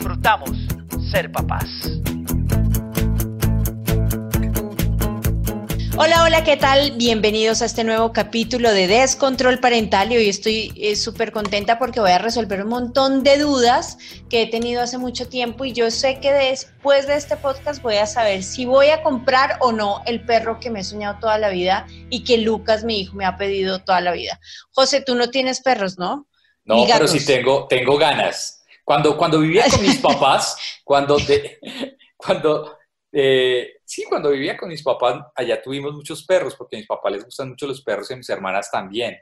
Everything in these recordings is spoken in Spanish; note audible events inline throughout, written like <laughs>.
disfrutamos ser papás. Hola, hola, ¿qué tal? Bienvenidos a este nuevo capítulo de Descontrol Parental y hoy estoy eh, súper contenta porque voy a resolver un montón de dudas que he tenido hace mucho tiempo y yo sé que después de este podcast voy a saber si voy a comprar o no el perro que me he soñado toda la vida y que Lucas, mi hijo, me ha pedido toda la vida. José, tú no tienes perros, ¿no? No, pero sí tengo, tengo ganas. Cuando, cuando vivía con mis <laughs> papás, cuando, cuando eh, sí, cuando vivía con mis papás, allá tuvimos muchos perros, porque a mis papás les gustan mucho los perros y a mis hermanas también.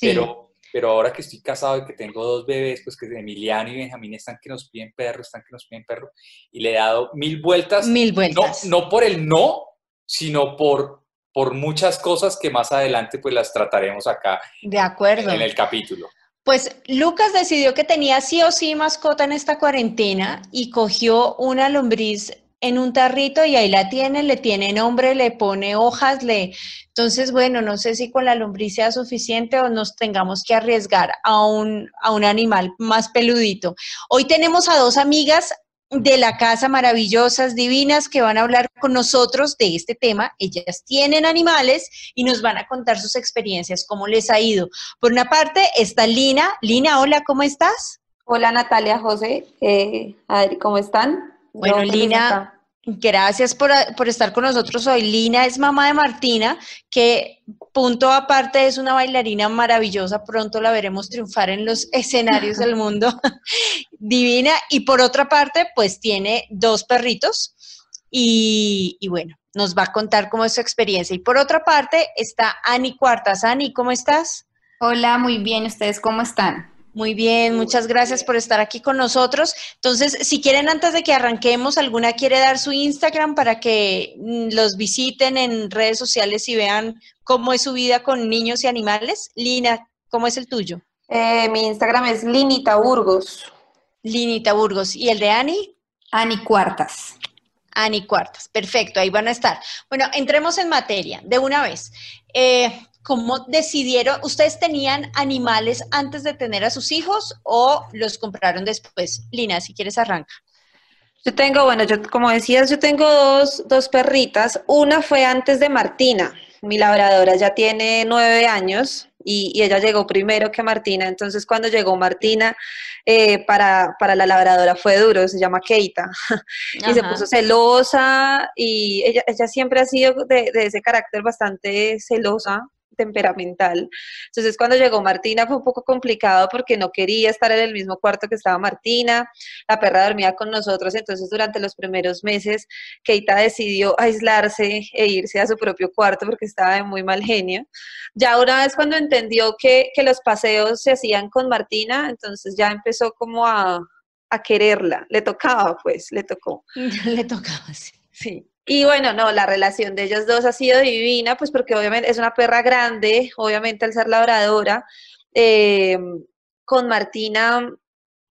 Pero, pero ahora que estoy casado y que tengo dos bebés, pues que Emiliano y Benjamín están que nos piden perro, están que nos piden perro, y le he dado mil vueltas. Mil vueltas. No, no por el no, sino por, por muchas cosas que más adelante pues las trataremos acá. De acuerdo. En el capítulo. Pues Lucas decidió que tenía sí o sí mascota en esta cuarentena y cogió una lombriz en un tarrito y ahí la tiene, le tiene nombre, le pone hojas, le... Entonces, bueno, no sé si con la lombriz sea suficiente o nos tengamos que arriesgar a un, a un animal más peludito. Hoy tenemos a dos amigas de la casa maravillosas, divinas, que van a hablar con nosotros de este tema. Ellas tienen animales y nos van a contar sus experiencias, cómo les ha ido. Por una parte está Lina. Lina, hola, ¿cómo estás? Hola Natalia, José, eh, Adri, ¿cómo están? Bueno, Lina, Gracias por, estar con nosotros hoy. Lina es mamá de Martina, que punto aparte es una bailarina maravillosa. Pronto la veremos triunfar en los escenarios del <laughs> mundo. <laughs> Divina. Y por otra parte, pues tiene dos perritos. Y, y, bueno, nos va a contar cómo es su experiencia. Y por otra parte está Ani Cuartas. Ani, ¿cómo estás? Hola, muy bien. ¿Ustedes cómo están? Muy bien, muchas gracias por estar aquí con nosotros. Entonces, si quieren, antes de que arranquemos, ¿alguna quiere dar su Instagram para que mm, los visiten en redes sociales y vean cómo es su vida con niños y animales? Lina, ¿cómo es el tuyo? Eh, mi Instagram es Linita Burgos. Linita Burgos. ¿Y el de Ani? Ani Cuartas. Ani Cuartas, perfecto, ahí van a estar. Bueno, entremos en materia de una vez. Eh, ¿Cómo decidieron? ¿Ustedes tenían animales antes de tener a sus hijos o los compraron después? Lina, si quieres arranca. Yo tengo, bueno, yo como decías, yo tengo dos, dos perritas. Una fue antes de Martina. Mi labradora ya tiene nueve años y, ella llegó primero que Martina. Entonces, cuando llegó Martina, eh, para, la labradora fue duro, se llama Keita. <laughs> y se puso celosa y ella, ella siempre ha sido de, de ese carácter bastante celosa temperamental. Entonces cuando llegó Martina fue un poco complicado porque no quería estar en el mismo cuarto que estaba Martina, la perra dormía con nosotros, entonces durante los primeros meses Keita decidió aislarse e irse a su propio cuarto porque estaba de muy mal genio. Ya una vez cuando entendió que, que los paseos se hacían con Martina, entonces ya empezó como a, a quererla, le tocaba pues, le tocó. <laughs> le tocaba, sí. Sí. Y bueno, no, la relación de ellas dos ha sido divina, pues porque obviamente es una perra grande, obviamente al ser labradora. Eh, con Martina,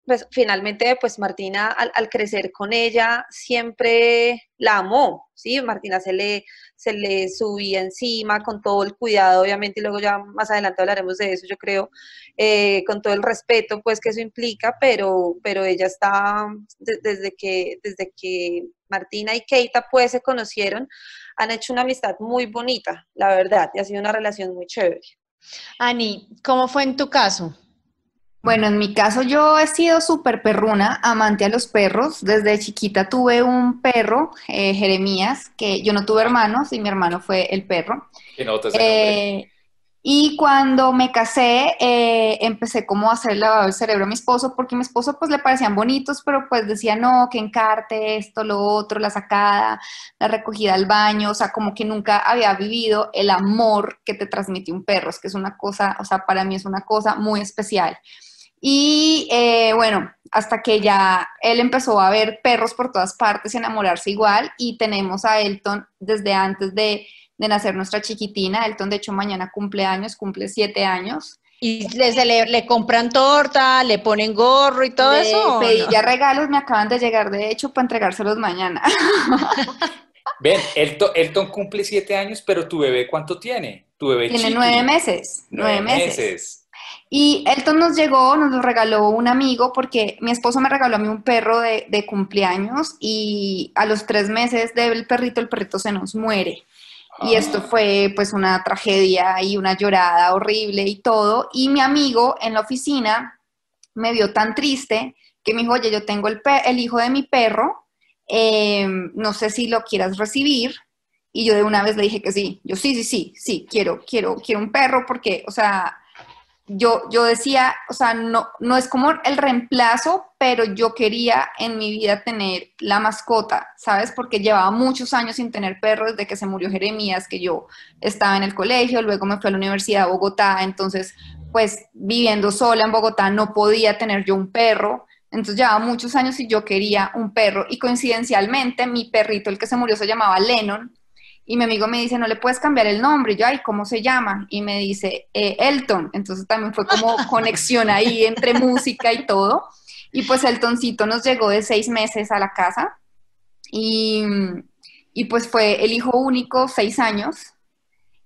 pues finalmente, pues Martina al, crecer con ella siempre la amó, ¿sí? Martina se le, se le subía encima con todo el cuidado, obviamente, y luego ya más adelante hablaremos de eso, yo creo, eh, con todo el respeto, pues, que eso implica, pero, pero ella está, desde, que, desde que Martina y Keita, pues, se conocieron, han hecho una amistad muy bonita, la verdad, y ha sido una relación muy chévere. Ani, ¿cómo fue en tu caso? Bueno, en mi caso yo he sido súper perruna, amante a los perros. Desde chiquita tuve un perro, eh, Jeremías, que yo no tuve hermanos y mi hermano fue el perro. Y no te eh, y cuando me casé, eh, empecé como a hacer lavado el cerebro a mi esposo, porque a mi esposo pues le parecían bonitos, pero pues decía, no, que encarte esto, lo otro, la sacada, la recogida al baño, o sea, como que nunca había vivido el amor que te transmite un perro, es que es una cosa, o sea, para mí es una cosa muy especial. Y eh, bueno, hasta que ya él empezó a ver perros por todas partes, enamorarse igual, y tenemos a Elton desde antes de, de nacer nuestra chiquitina. Elton, de hecho, mañana cumple años, cumple siete años. ¿Y le, le, le compran torta, le ponen gorro y todo Le eso? pedí no? ya regalos, me acaban de llegar, de hecho, para entregárselos mañana. <laughs> Ven, Elton, Elton cumple siete años, pero tu bebé, ¿cuánto tiene? Tu bebé Tiene chiqui. nueve meses, nueve, Nueve meses. meses. Y Elton nos llegó, nos lo regaló un amigo porque mi esposo me regaló a mí un perro de, de cumpleaños y a los tres meses del perrito, el perrito se nos muere. Y esto fue pues una tragedia y una llorada horrible y todo. Y mi amigo en la oficina me vio tan triste que me dijo, oye, yo tengo el, el hijo de mi perro, eh, no sé si lo quieras recibir. Y yo de una vez le dije que sí. Yo sí, sí, sí, sí, quiero, quiero, quiero un perro porque, o sea, yo, yo decía, o sea, no, no es como el reemplazo, pero yo quería en mi vida tener la mascota, ¿sabes? Porque llevaba muchos años sin tener perro desde que se murió Jeremías, que yo estaba en el colegio, luego me fui a la Universidad de Bogotá, entonces, pues viviendo sola en Bogotá no podía tener yo un perro. Entonces llevaba muchos años y yo quería un perro y coincidencialmente mi perrito, el que se murió, se llamaba Lennon y mi amigo me dice, no le puedes cambiar el nombre. Y yo, ay, ¿cómo se llama? Y me dice, "Eh, Elton. Entonces también fue como <laughs> conexión ahí entre música y todo. Y pues Eltoncito nos llegó de seis meses a la casa. Y, y pues fue el hijo único, seis años.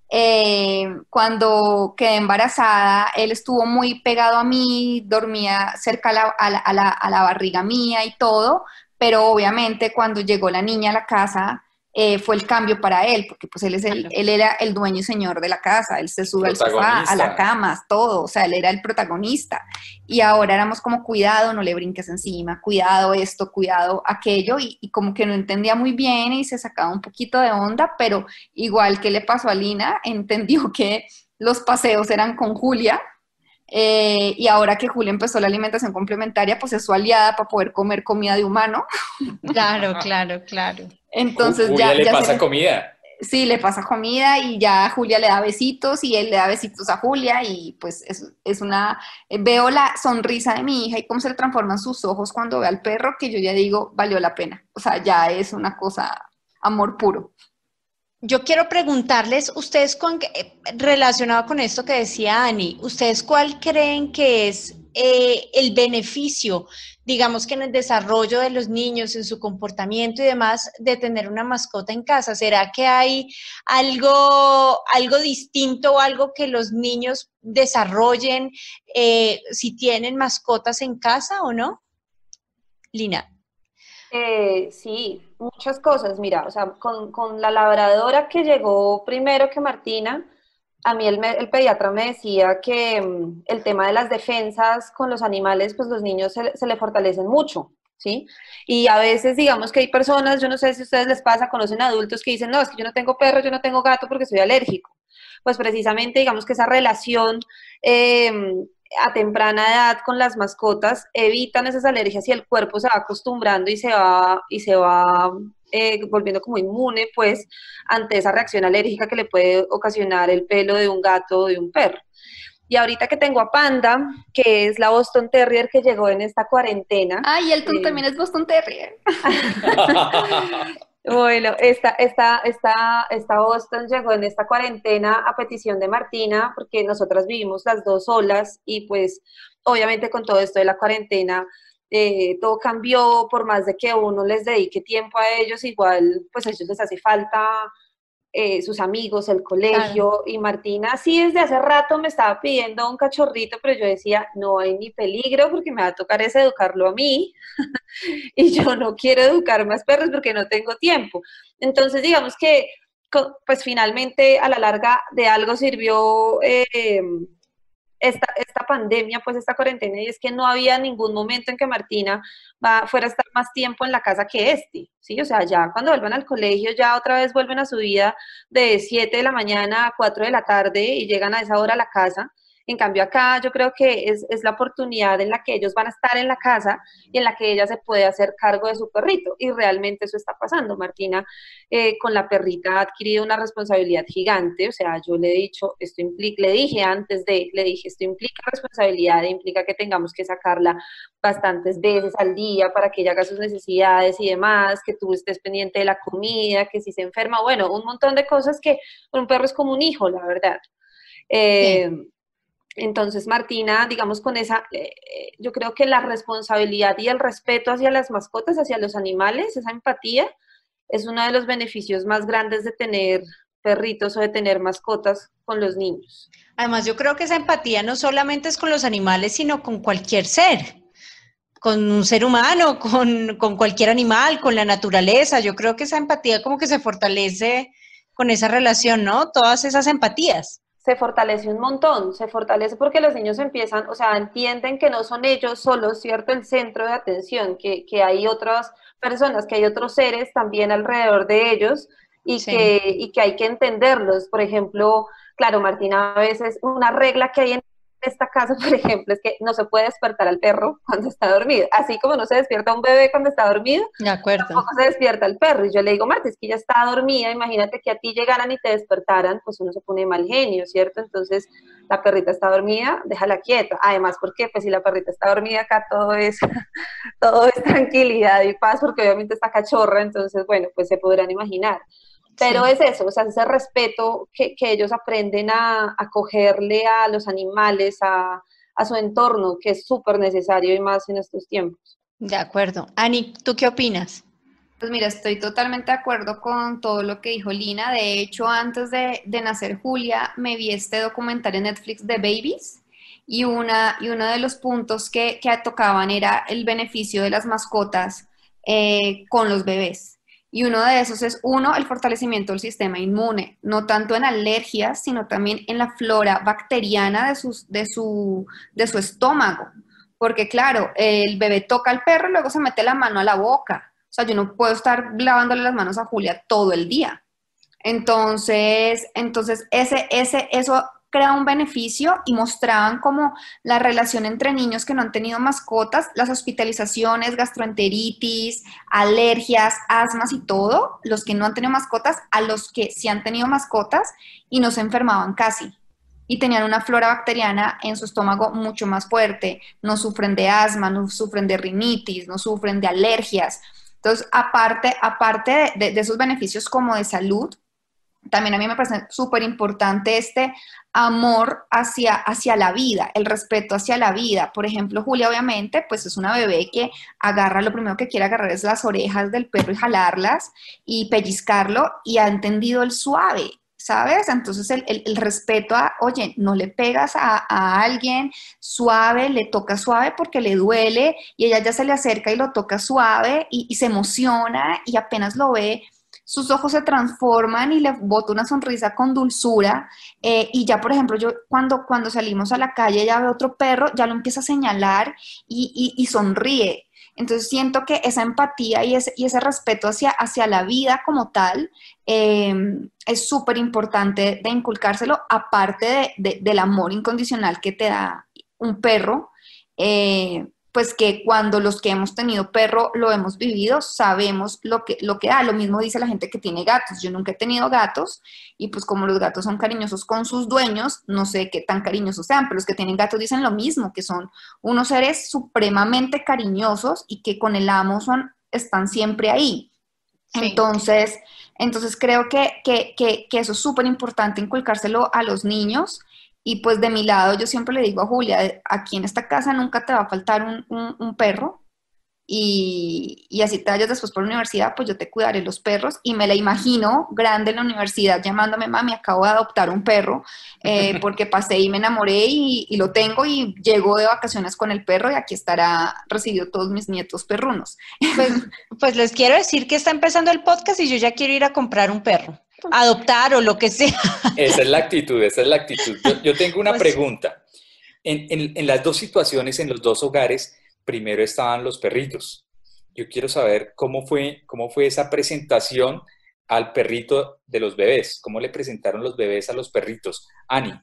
Eh, cuando quedé embarazada, él estuvo muy pegado a mí, dormía cerca a la, a la- a la- a la barriga mía y todo, pero obviamente cuando llegó la niña a la casa, eh, fue el cambio para él, porque pues él, es el, él era el dueño y señor de la casa, él se sube al sofá, a la cama, todo, o sea, él era el protagonista. Y ahora éramos como, cuidado, no le brinques encima, cuidado esto, cuidado aquello, y, y como que no entendía muy bien y se sacaba un poquito de onda, pero igual que le pasó a Lina, <laughs> entendió que los paseos eran con Julia. eh, y ahora que Julia empezó la alimentación complementaria, pues es su aliada para poder comer comida de humano. Claro, claro, claro. Entonces Julia ya, le ya pasa comida. Sí, le pasa comida y ya Julia le da besitos y él le da besitos a Julia y pues es, es una, veo la sonrisa de mi hija y cómo se le transforman sus ojos cuando ve al perro que yo ya digo, valió la pena. O sea, ya es una cosa, amor puro. Yo quiero preguntarles, ustedes con, eh, relacionado con esto que decía Ani, ¿ustedes cuál creen que es eh, el beneficio, digamos que en el desarrollo de los niños, en su comportamiento y demás, de tener una mascota en casa? ¿Será que hay algo, algo distinto o algo que los niños desarrollen eh, si tienen mascotas en casa o no? Lina. Eh, sí, muchas cosas. Mira, o sea, con, con la labradora que llegó primero que Martina, a mí el, el pediatra me decía que mm, el tema de las defensas con los animales, pues los niños se, se le fortalecen mucho, ¿sí? Y a veces, digamos que hay personas, yo no sé si a ustedes les pasa, conocen adultos que dicen, no, es que yo no tengo perro, yo no tengo gato porque soy alérgico. Pues precisamente, digamos que esa relación eh, a temprana edad con las mascotas evitan esas alergias y el cuerpo se va acostumbrando y se va, y se va eh, volviendo como inmune, pues, ante esa reacción alérgica que le puede ocasionar el pelo de un gato o de un perro. Y ahorita que tengo a Panda, que es la Boston Terrier que llegó en esta cuarentena. Ay, Elton Sí. también es Boston Terrier. <laughs> <laughs> Bueno, esta, esta, esta, esta Boston llegó en esta cuarentena a petición de Martina, porque nosotras vivimos las dos solas y pues obviamente con todo esto de la cuarentena, eh, todo cambió, por más de que uno les dedique tiempo a ellos, igual pues a ellos les hace falta eh, sus amigos, el colegio, y Martina sí desde hace rato me estaba pidiendo un cachorrito, pero yo decía, no hay ni peligro porque me va a tocar es educarlo a mí, <laughs> y yo no quiero educar más perros porque no tengo tiempo. Entonces, digamos que, pues finalmente a la larga de algo sirvió eh, esta, esta pandemia, pues esta cuarentena, y es que no había ningún momento en que Martina va, fuera a estar más tiempo en la casa que este, ¿sí? O sea, ya cuando vuelvan al colegio, ya otra vez vuelven a su vida de 7 de la mañana a 4 de la tarde y llegan a esa hora a la casa. En cambio acá yo creo que es, es, la oportunidad en la que ellos van a estar en la casa y en la que ella se puede hacer cargo de su perrito. Y realmente eso está pasando. Martina eh, con la perrita ha adquirido una responsabilidad gigante. O sea, yo le he dicho, esto implica, le dije antes de, le dije, esto implica responsabilidad, implica que tengamos que sacarla bastantes veces al día para que ella haga sus necesidades y demás, que tú estés pendiente de la comida, que si se enferma, bueno, un montón de cosas que un perro es como un hijo, la verdad. Eh, entonces, Martina, digamos, con esa, eh, yo creo que la responsabilidad y el respeto hacia las mascotas, hacia los animales, esa empatía, es uno de los beneficios más grandes de tener perritos o de tener mascotas con los niños. Además, yo creo que esa empatía no solamente es con los animales, sino con cualquier ser con un ser humano, <laughs> con, con, cualquier animal, con la naturaleza. Yo creo que esa empatía como que se fortalece con esa relación, ¿no? Todas esas empatías. Se fortalece un montón, se fortalece porque los niños empiezan, o sea, entienden que no son ellos solos, ¿cierto? El centro de atención, que, que hay otras personas, que hay otros seres también alrededor de ellos y, que, y que hay que entenderlos. Por ejemplo, claro, Martina, a veces una regla que hay en esta casa, <laughs> por ejemplo, es que no se puede despertar al perro cuando está dormido. Así como no se despierta un bebé cuando está dormido, de acuerdo. tampoco se despierta el perro. Y yo le digo, Marta, es que ya está dormida, imagínate que a ti llegaran y te despertaran, pues uno se pone mal genio, ¿cierto? Entonces, la perrita está dormida, déjala quieta. Además, porque pues si la perrita está dormida acá todo es, <laughs> todo es tranquilidad y paz, porque obviamente está cachorra, entonces, bueno, pues se podrán imaginar. Pero es eso, o sea, ese respeto que, que ellos aprenden a acogerle a los animales, a, a su entorno, que es súper necesario y más en estos tiempos. De acuerdo. Ani, ¿tú qué opinas? Pues mira, estoy totalmente de acuerdo con todo lo que dijo Lina. De hecho, antes de, de nacer Julia, me vi este documental en Netflix de Babies y, una, y uno de los puntos que, que tocaban era el beneficio de las mascotas eh, con los bebés. Y uno de esos es, uno, el fortalecimiento del sistema inmune, no tanto en alergias, sino también en la flora bacteriana de, sus, de, su, de su estómago. Porque claro, el bebé toca al perro y luego se mete la mano a la boca. O sea, yo no puedo estar lavándole las manos a Julia todo el día. Entonces, entonces ese, ese, eso crea un beneficio y mostraban como la relación entre niños que no han tenido mascotas, las hospitalizaciones, gastroenteritis, alergias, asmas y todo, los que no han tenido mascotas, a los que sí han tenido mascotas y no se enfermaban casi. Y tenían una flora bacteriana en su estómago mucho más fuerte, no sufren de asma, no sufren de rinitis, no sufren de alergias. Entonces, aparte, aparte de, de esos beneficios como de salud, también a mí me parece súper importante este amor hacia, hacia la vida, el respeto hacia la vida. Por ejemplo, Julia obviamente, pues es una bebé que agarra, lo primero que quiere agarrar es las orejas del perro y jalarlas y pellizcarlo y ha entendido el suave. ¿Sabes? Entonces el, respeto a, oye, no le pegas a, alguien suave, le toca suave porque le duele y ella ya se le acerca y lo toca suave y se emociona y apenas lo ve, sus ojos se transforman y le bota una sonrisa con dulzura. Eh, y ya, por ejemplo, yo cuando, cuando salimos a la calle ya ve otro perro, ya lo empieza a señalar y, sonríe. Entonces siento que esa empatía y ese, y ese respeto hacia, hacia la vida como tal em, es súper importante de inculcárselo, aparte del amor incondicional que te da un perro. Eh, pues que cuando los que hemos tenido perro lo hemos vivido, sabemos lo que, lo que da. Lo mismo dice la gente que tiene gatos. Yo nunca he tenido gatos y pues como los gatos son cariñosos con sus dueños, no sé qué tan cariñosos sean, pero los que tienen gatos dicen lo mismo, que son unos seres supremamente cariñosos y que con el amo son, están siempre ahí. Entonces, entonces creo que, que, que, que eso es súper importante inculcárselo a los niños y pues de mi lado yo siempre le digo a Julia, aquí en esta casa nunca te va a faltar un, perro y, y, así te vayas después por la universidad, pues yo te cuidaré los perros y me la imagino grande en la universidad llamándome, mami, acabo de adoptar un perro eh, <laughs> porque pasé y me enamoré y, y, lo tengo y llego de vacaciones con el perro y aquí estará recibido todos mis nietos perrunos. Pues, pues les quiero decir que está empezando el podcast y yo ya quiero ir a comprar un perro adoptar o lo que sea. Esa es la actitud, esa es la actitud. Yo, tengo una <laughs> pues pregunta. En, en, las dos situaciones, en los dos hogares, primero estaban los perritos. Yo quiero saber cómo fue, cómo fue esa presentación al perrito de los bebés. ¿Cómo le presentaron los bebés a los perritos? Ani.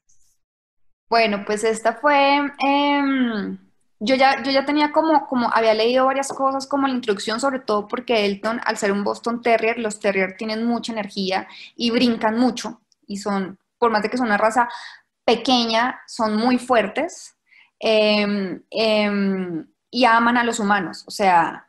Bueno, pues esta fue, em, yo, ya, yo ya tenía como, como, había leído varias cosas como la introducción, sobre todo porque Elton, al ser un Boston Terrier, los Terrier tienen mucha energía y brincan mucho y son, por más de que son una raza pequeña, son muy fuertes em, em, y aman a los humanos, o sea,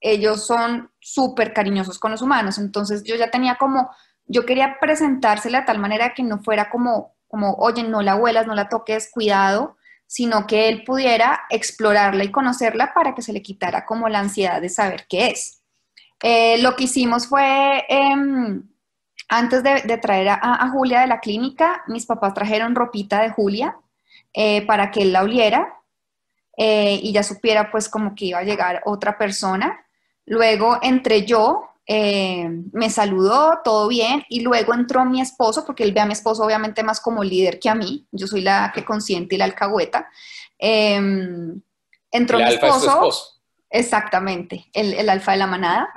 ellos son súper cariñosos con los humanos, entonces yo ya tenía como, yo quería presentársela de tal manera que no fuera como como, oye, no la huelas, no la toques, cuidado, sino que él pudiera explorarla y conocerla para que se le quitara como la ansiedad de saber qué es. Eh, lo que hicimos fue, em, antes de, traer a, Julia de la clínica, mis papás trajeron ropita de Julia eh, para que él la oliera eh, y ya supiera pues como que iba a llegar otra persona. Luego entre yo, eh, me saludó, todo bien, y luego entró mi esposo, porque él ve a mi esposo obviamente más como líder que a mí, yo soy la que consiente y la alcahueta. Em, entró mi esposo, exactamente, el, alfa de la manada.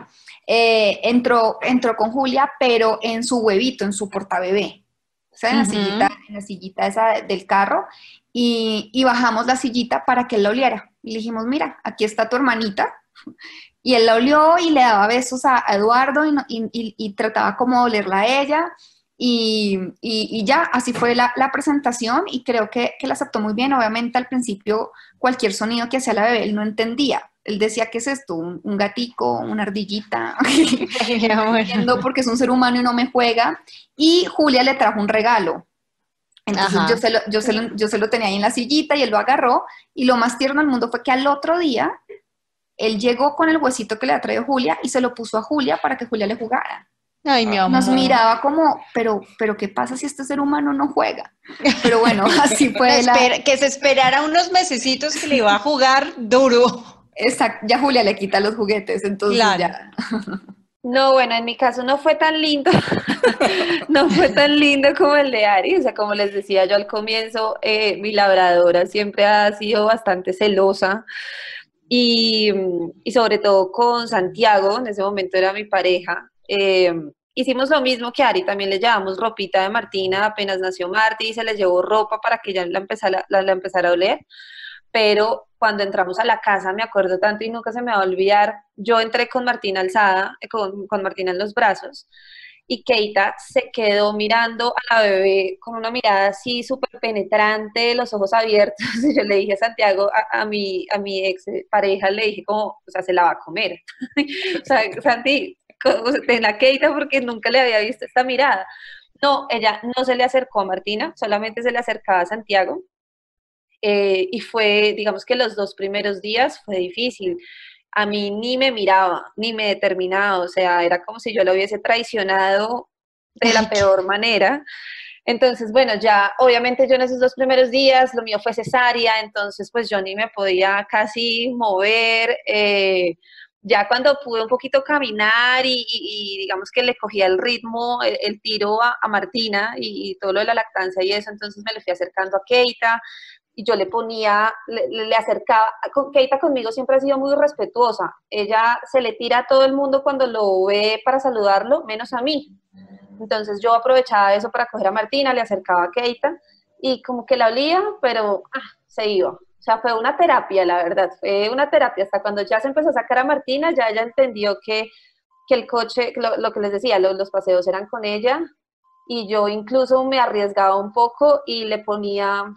Eh, entró, entró con Julia, pero en su huevito, en su portabebé, o sea, en, la sillita, en la sillita esa del carro, y, y bajamos la sillita para que él la oliera. Y le dijimos, mira, aquí está tu hermanita, y él la olió y le daba besos a, Eduardo y, trataba como olerla a ella. Y, ya, así fue la, presentación y creo que, que, la aceptó muy bien. Obviamente al principio cualquier sonido que hacía la bebé él no entendía. Él decía, ¿qué es esto? ¿Un, gatico? ¿Una ardillita? <laughs> no porque es un ser humano y no me juega. Y Julia le trajo un regalo. Entonces yo se, lo, yo, se lo, yo se lo tenía ahí en la sillita y él lo agarró. Y lo más tierno del mundo fue que al otro día él llegó con el huesito que le ha traído Julia y se lo puso a Julia para que Julia le jugara. Ay, mi amor. Nos miraba como, pero, pero ¿qué pasa si este ser humano no juega? Pero bueno, <laughs> así fue. Que se esperara unos mesecitos que le iba a jugar duro. Exacto, ya Julia le quita los juguetes, entonces ya. No, bueno, en mi caso no fue tan lindo, <laughs> no fue tan lindo como el de Ari, o sea, como les decía yo al comienzo, eh, mi labradora siempre ha sido bastante celosa, y, y, sobre todo con Santiago, en ese momento era mi pareja. Eh, hicimos lo mismo que Ari, también le llevamos ropita de Martina, apenas nació Marti, se le llevó ropa para que ya la empezara, la, empezara a oler. Pero cuando entramos a la casa, me acuerdo tanto y nunca se me va a olvidar, yo entré con Martina alzada, eh, con, con Martina en los brazos, y Keita se quedó mirando a la bebé con una mirada así súper penetrante, los ojos abiertos. Y <laughs> yo le dije a Santiago, a, mi, a mi ex pareja, le dije como, o sea, se la va a comer. <laughs> o sea, Santi, ten la Keita porque nunca le había visto esta mirada. No, ella no se le acercó a Martina, solamente se le acercaba a Santiago. Eh, y fue, digamos que los dos primeros días fue difícil a mí ni me miraba, ni me determinaba, o sea, era como si yo lo hubiese traicionado de la peor manera. Entonces, bueno, ya obviamente yo en esos dos primeros días, lo mío fue cesárea, entonces pues yo ni me podía casi mover. Eh, ya cuando pude un poquito caminar y, digamos que le cogía el ritmo, el, tiro a, Martina y, y, todo lo de la lactancia y eso, entonces me le fui acercando a Keita, y yo le ponía, le, acercaba, Keita conmigo siempre ha sido muy respetuosa, ella se le tira a todo el mundo cuando lo ve para saludarlo, menos a mí. Entonces yo aprovechaba eso para coger a Martina, le acercaba a Keita y como que la olía, pero ah, se iba. O sea, fue una terapia, la verdad, fue una terapia. Hasta cuando ya se empezó a sacar a Martina, ya ella entendió que, que el coche, lo, que les decía, los paseos eran con ella y yo incluso me arriesgaba un poco y le ponía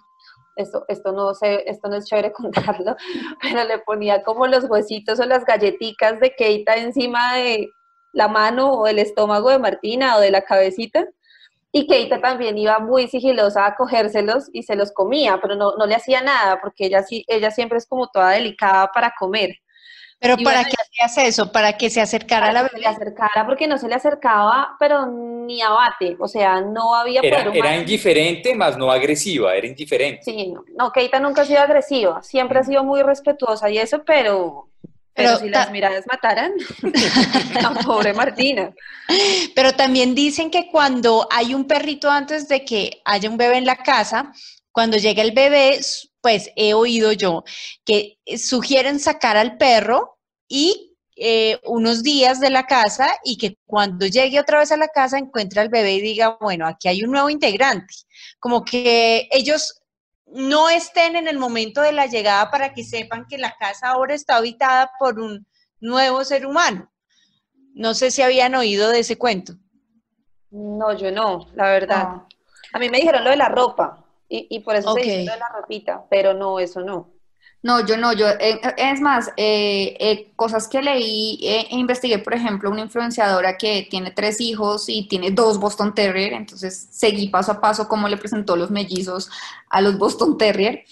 esto, esto, no sé, esto no es chévere <laughs> contarlo, pero le ponía como los huesitos o las galletitas de Keita encima de la mano o el estómago de Martina o de la cabecita. Y Keita también iba muy sigilosa a cogérselos y se los comía, pero no, no le hacía nada porque ella, ella siempre es como toda delicada para comer. ¿Pero para qué hacías eso? ¿Para que se acercara a la bebé? se le acercara porque no se le acercaba, pero ni abate, o sea, no había Era, era indiferente, más no agresiva, era indiferente. Sí, no, no, Keita nunca ha sido agresiva, siempre ha sido muy respetuosa y eso, pero, pero, si las miradas mataran, <laughs> la pobre Martina. Pero también dicen que cuando hay un perrito antes de que haya un bebé en la casa, cuando llega el bebé, pues he oído yo que sugieren sacar al perro y eh, unos días de la casa y que cuando llegue otra vez a la casa encuentre al bebé y diga, bueno, aquí hay un nuevo integrante. Como que ellos no estén en el momento de la llegada para que sepan que la casa ahora está habitada por un nuevo ser humano. No sé si habían oído de ese cuento. No, yo no, la verdad. A mí me dijeron lo de la ropa y, y por eso Ok. se de la ropita, pero no, eso no. No, yo no, yo, eh, es más, eh, eh, cosas que leí eh, e investigué, por ejemplo, una influenciadora que tiene tres hijos y tiene dos Boston Terrier, entonces seguí paso a paso cómo le presentó los mellizos a los Boston Terrier.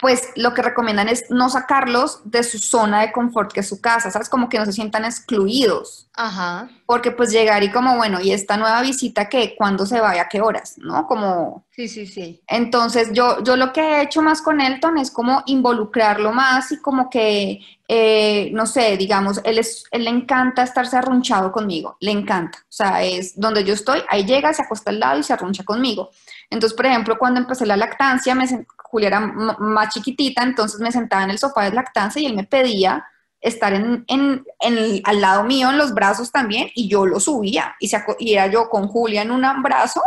Pues lo que recomiendan es no sacarlos de su zona de confort, que es su casa, ¿sabes? Como que no se sientan excluidos Ajá. porque pues llegar y como, bueno, y esta nueva visita que cuándo se vaya, a qué horas, ¿no? Como, Sí, sí, sí. entonces yo, yo lo que he hecho más con Elton es como involucrarlo más y como que, eh, no sé, digamos, él, es, él le encanta estarse arrunchado conmigo, le encanta, o sea, es donde yo estoy, ahí llega, se acuesta al lado y se arruncha conmigo. Entonces, por ejemplo, cuando empecé la lactancia, me Julia era más chiquitita, entonces me sentaba en el sofá de lactancia y él me pedía estar en, en- en el- al lado mío, en los brazos también, y yo lo subía, y, se y era yo con Julia en un brazo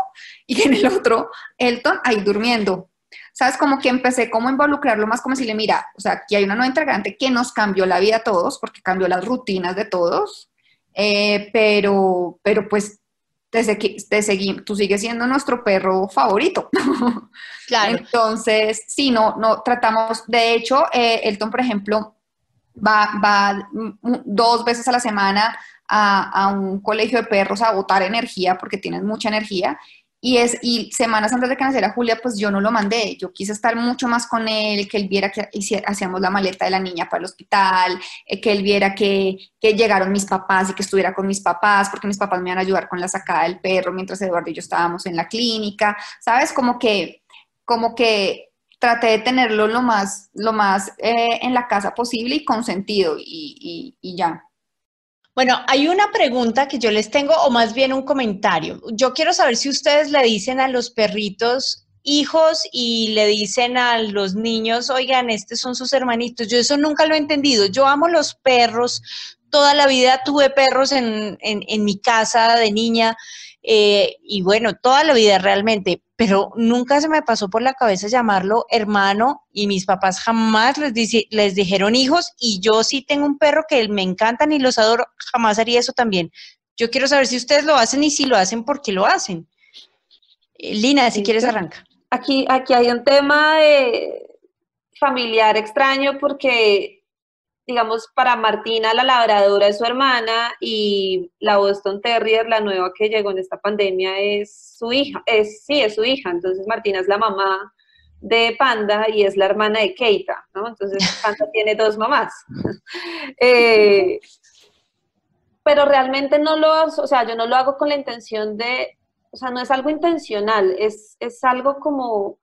y en el otro Elton ahí durmiendo. ¿Sabes? Como que empecé como a involucrarlo más, como decirle, mira, o sea, aquí hay una nueva integrante que nos cambió la vida a todos, porque cambió las rutinas de todos, eh, pero, pero pues te, te segui- tú sigues siendo nuestro perro favorito. <laughs> Claro. Entonces, sí, no, no tratamos, de hecho, eh, Elton, por ejemplo, va, va dos veces a la semana a, a un colegio de perros a botar energía porque tienen mucha energía. Y, es, y semanas antes de que naciera Julia, pues yo no lo mandé. Yo quise estar mucho más con él, que él viera que hacíamos la maleta de la niña para el hospital, eh, que él viera que, que llegaron mis papás y que estuviera con mis papás, porque mis papás me iban a ayudar con la sacada del perro mientras Eduardo y yo estábamos en la clínica. ¿Sabes? Como que, como que traté de tenerlo lo más, lo más eh, en la casa posible y consentido y, y, y ya. Bueno, hay una pregunta que yo les tengo, o más bien un comentario. Yo quiero saber si ustedes le dicen a los perritos hijos y le dicen a los niños, oigan, estos son sus hermanitos. Yo eso nunca lo he entendido. Yo amo los perros. Toda la vida tuve perros en, mi casa de niña eh, y bueno, toda la vida realmente, pero nunca se me pasó por la cabeza llamarlo hermano y mis papás jamás les, dice- les dijeron hijos y yo sí tengo un perro que me encantan y los adoro, jamás haría eso también. Yo quiero saber si ustedes lo hacen y si lo hacen, ¿por qué lo hacen? Eh, Lina, si Sí, quieres sí. arranca. Aquí, aquí hay un tema de familiar extraño porque, digamos, para Martina, la labradora es su hermana y la Boston Terrier, la nueva que llegó en esta pandemia, es su hija. Es, sí, es su hija. Entonces, Martina es la mamá de Panda y es la hermana de Keita, ¿no? Entonces, <laughs> Panda tiene dos mamás. <laughs> Eh, pero realmente no lo, o sea, yo no lo hago con la intención de, o sea, no es algo intencional, es, es algo como,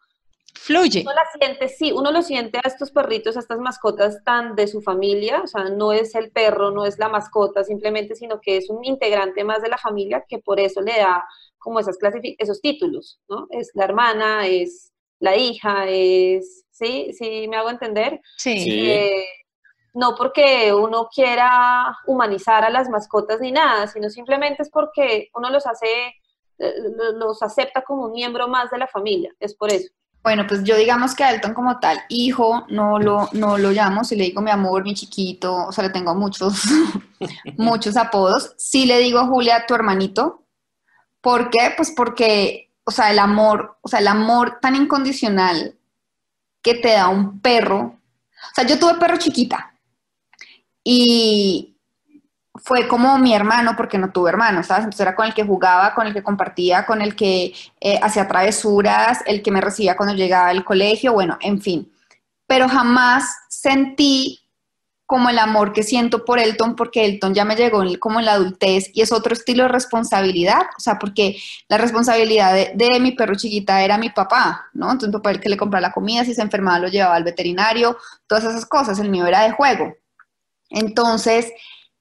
Fluye. uno la siente, sí, uno lo siente a estos perritos, a estas mascotas tan de su familia, o sea, no es el perro, no es la mascota simplemente, sino que es un integrante más de la familia que por eso le da como esas esos títulos, ¿no? Es la hermana, es la hija, es, ¿sí? ¿Sí me hago entender? Sí. Sí. Eh, no porque uno quiera humanizar a las mascotas ni nada, sino simplemente es porque uno los hace, eh, los acepta como un miembro más de la familia, es por eso. Bueno, pues yo digamos que a Elton como tal, hijo, no lo, no lo llamo, si le digo mi amor, mi chiquito, o sea, le tengo muchos, <laughs> muchos apodos. Sí le digo Julia, tu hermanito. ¿Por qué? Pues porque, o sea, el amor, o sea, el amor tan incondicional que te da un perro. O sea, yo tuve perro chiquita y fue como mi hermano porque no tuve hermanos, ¿sabes? Entonces era con el que jugaba, con el que compartía, con el que eh, hacía travesuras, el que me recibía cuando llegaba al colegio, bueno, en fin. Pero jamás sentí como el amor que siento por Elton, porque Elton ya me llegó como en la adultez y es otro estilo de responsabilidad, o sea, porque la responsabilidad de, de mi perro chiquita era mi papá, ¿no? Entonces mi papá era el que le compraba la comida, si se enfermaba lo llevaba al veterinario, todas esas cosas, el mío era de juego. Entonces,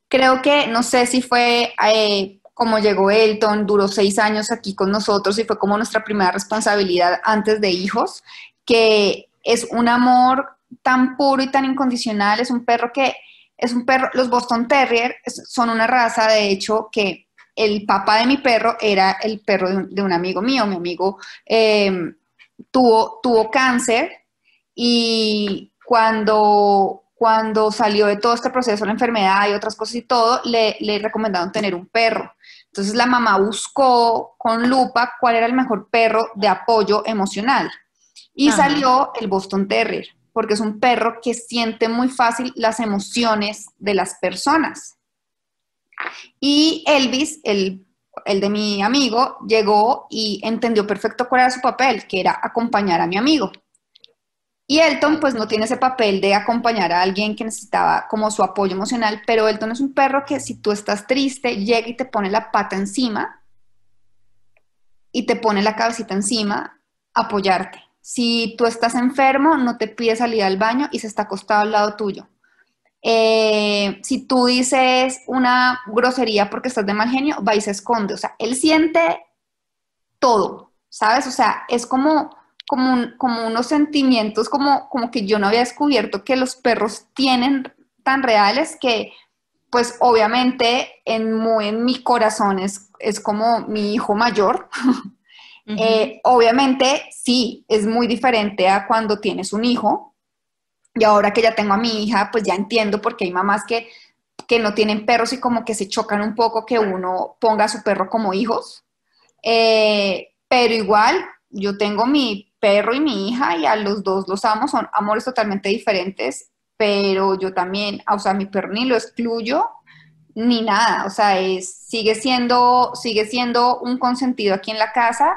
creo que, no sé si fue eh, como llegó Elton, duró seis años aquí con nosotros y fue como nuestra primera responsabilidad antes de hijos, que es un amor tan puro y tan incondicional, es un perro que, es un perro, los Boston Terrier son una raza, de hecho, que el papá de mi perro era el perro de un, amigo mío, mi amigo eh, tuvo, tuvo cáncer y cuando, cuando salió de todo este proceso, la enfermedad y otras cosas y todo, le, le recomendaron tener un perro. Entonces la mamá buscó con lupa cuál era el mejor perro de apoyo emocional y Ajá. salió el Boston Terrier, porque es un perro que siente muy fácil las emociones de las personas. Y Elvis, el, el de mi amigo, llegó y entendió perfecto cuál era su papel, que era acompañar a mi amigo. Y Elton pues no tiene ese papel de acompañar a alguien que necesitaba como su apoyo emocional, pero Elton es un perro que si tú estás triste, llega y te pone la pata encima y te pone la cabecita encima, apoyarte. Si tú estás enfermo, no te pide salir al baño y se está acostado al lado tuyo. Eh, si tú dices una grosería porque estás de mal genio, va y se esconde. O sea, él siente todo, ¿sabes? O sea, es como, como, un- como unos sentimientos como, como que yo no había descubierto que los perros tienen tan reales que, pues obviamente en, muy, en mi corazón es, es como mi hijo mayor. <laughs> Eh, obviamente, sí, es muy diferente a cuando tienes un hijo. Y ahora que ya tengo a mi hija, pues ya entiendo porque hay mamás que, que no tienen perros y como que se chocan un poco que uno ponga a su perro como hijos. Eh, pero igual, yo tengo mi perro y mi hija y a los dos los amo, son amores totalmente diferentes, pero yo también, o sea, mi perro ni lo excluyo ni nada, o sea, es, sigue, siendo, sigue siendo un consentido aquí en la casa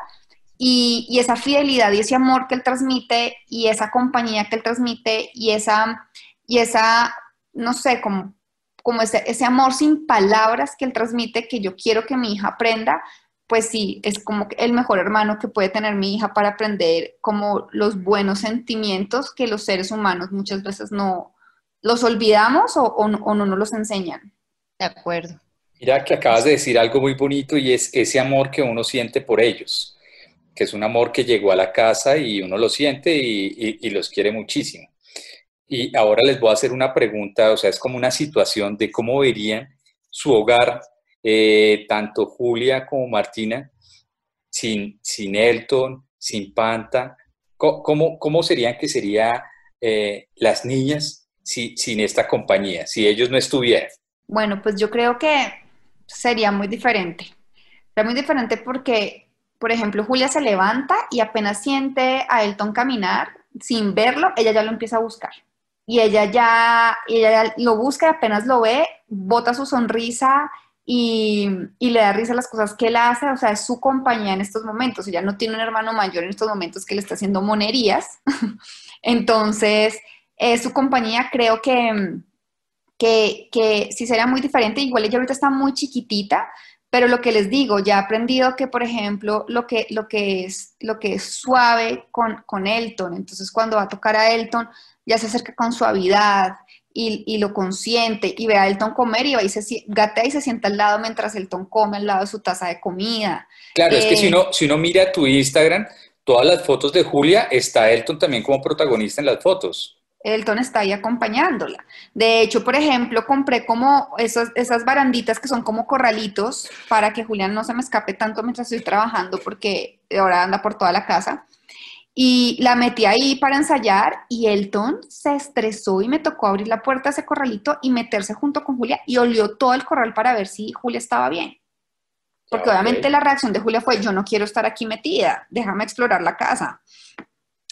y, esa fidelidad y ese amor que él transmite y esa compañía que él transmite y esa, y esa no sé, como, como ese, ese amor sin palabras que él transmite, que yo quiero que mi hija aprenda, pues sí, es como el mejor hermano que puede tener mi hija para aprender como los buenos sentimientos que los seres humanos muchas veces no los olvidamos o, o no, o no nos los enseñan. De acuerdo. Mira que acabas de decir algo muy bonito y es ese amor que uno siente por ellos, que es un amor que llegó a la casa y uno lo siente y, y- y los quiere muchísimo. Y ahora les voy a hacer una pregunta, o sea, es como una situación de cómo verían su hogar, eh, tanto Julia como Martina, sin, sin Elton, sin Panta. ¿Cómo, cómo serían que serían las niñas si- sin esta compañía, si ellos no estuvieran? Bueno, pues yo creo que sería muy diferente. Sería muy diferente porque, por ejemplo, Julia se levanta y apenas siente a Elton caminar, sin verlo, ella ya lo empieza a buscar. Y ella ya, ella ya lo busca y apenas lo ve, bota su sonrisa y, le da risa las cosas que él hace. O sea, es su compañía en estos momentos. Ella no tiene un hermano mayor en estos momentos que le está haciendo monerías. <laughs> Entonces, es su compañía, creo que que, que sí será muy diferente. Igual ella ahorita está muy chiquitita, pero lo que les digo, ya he aprendido que, por ejemplo, lo que, lo que, es, lo que es suave con, con Elton, entonces cuando va a tocar a Elton, ya se acerca con suavidad y, y lo consiente y ve a Elton comer y va y se gatea y se sienta al lado mientras Elton come al lado de su taza de comida. Claro, es que si Eh, uno, si uno mira tu Instagram, todas las fotos de Julia, está Elton también como protagonista en las fotos. Elton está ahí acompañándola. De hecho, por ejemplo, compré como esas, esas baranditas que son como corralitos para que Julián no se me escape tanto mientras estoy trabajando porque ahora anda por toda la casa. Y la metí ahí para ensayar y Elton se estresó y me tocó abrir la puerta de ese corralito y meterse junto con Julia y olió todo el corral para ver si Julia estaba bien. Porque Ok. obviamente la reacción de Julia fue, yo no quiero estar aquí metida, déjame explorar la casa.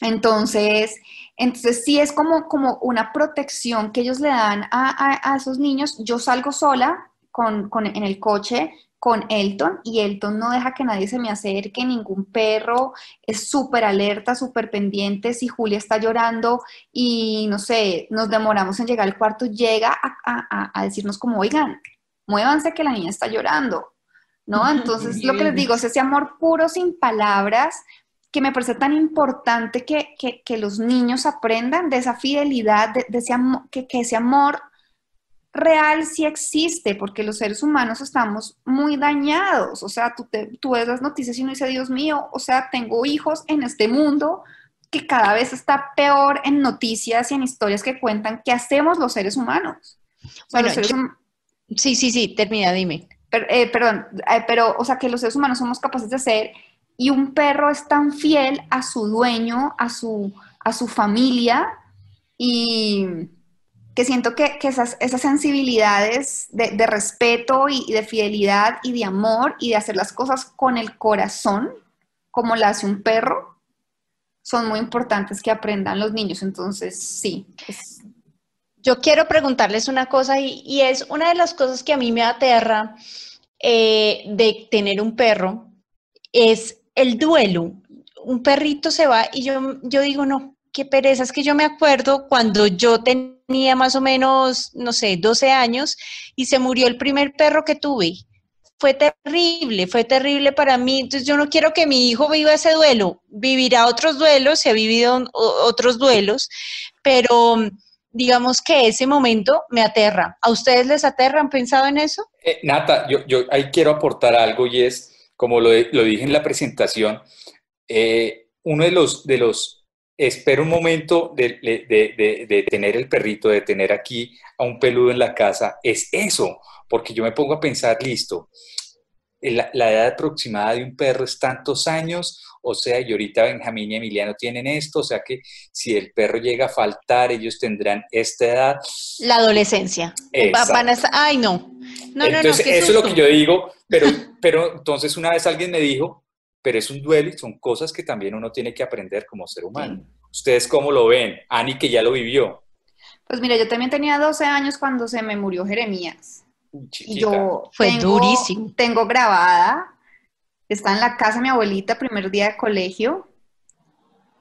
Entonces, entonces sí es como, como una protección que ellos le dan a, a- a esos niños. Yo salgo sola con, con- en el coche con Elton y Elton no deja que nadie se me acerque, ningún perro, es súper alerta, súper pendiente. Si Julia está llorando y no sé, nos demoramos en llegar al cuarto, llega a, a- a- a decirnos como, oigan, muévanse que la niña está llorando. ¿No? <laughs> Entonces, lo que les digo es ese amor puro sin palabras, que me parece tan importante que, que- que los niños aprendan de esa fidelidad, de, de ese amor, que, que ese amor real sí existe, porque los seres humanos estamos muy dañados. O sea, tú, te- tú ves las noticias y uno dice, Dios mío, o sea, tengo hijos en este mundo que cada vez está peor en noticias y en historias que cuentan qué hacemos los seres humanos. O sea, Bueno, los seres yo- hum- Sí, sí, sí, termina, dime. per- eh, perdón, eh, pero, o sea, que los seres humanos somos capaces de hacer Y un perro es tan fiel a su dueño, a su, a su familia, y que siento que, esas, sensibilidades de, respeto y, de fidelidad y de amor y de hacer las cosas con el corazón, como la hace un perro, son muy importantes que aprendan los niños. Entonces, sí. Yo quiero preguntarles una cosa y, es una de las cosas que a mí me aterra eh, de tener un perro, es el duelo. Un perrito se va y yo, yo digo, no, qué pereza. Es que yo me acuerdo cuando yo tenía más o menos, no sé, 12 años y se murió el primer perro que tuve. Fue terrible, fue terrible para mí. Entonces yo no quiero que mi hijo viva ese duelo. Vivirá otros duelos, se ha vivido otros duelos, pero digamos que ese momento me aterra. ¿A ustedes les aterra? ¿Han pensado en eso? Eh, Nata, yo, yo ahí quiero aportar algo y es como lo, dije en la presentación, eh, uno de los, de los, espero un momento de, tener el perrito, de tener aquí a un peludo en la casa, es eso, porque yo me pongo a pensar, listo, la, la edad aproximada de un perro es tantos años, o sea, y ahorita Benjamín y Emiliano tienen esto, o sea que si el perro llega a faltar, ellos tendrán esta edad. La adolescencia. Van a ay, no. No, entonces, no, no, eso es lo que yo digo, pero, pero entonces una vez alguien me dijo, pero es un duelo y son cosas que también uno tiene que aprender como ser humano. ¿Ustedes cómo lo ven? Ani, que ya lo vivió. Pues mira, yo también tenía 12 años cuando se me murió Jeremías. Y yo Fue durísimo. Tengo grabada está en la casa de mi abuelita, primer día de colegio.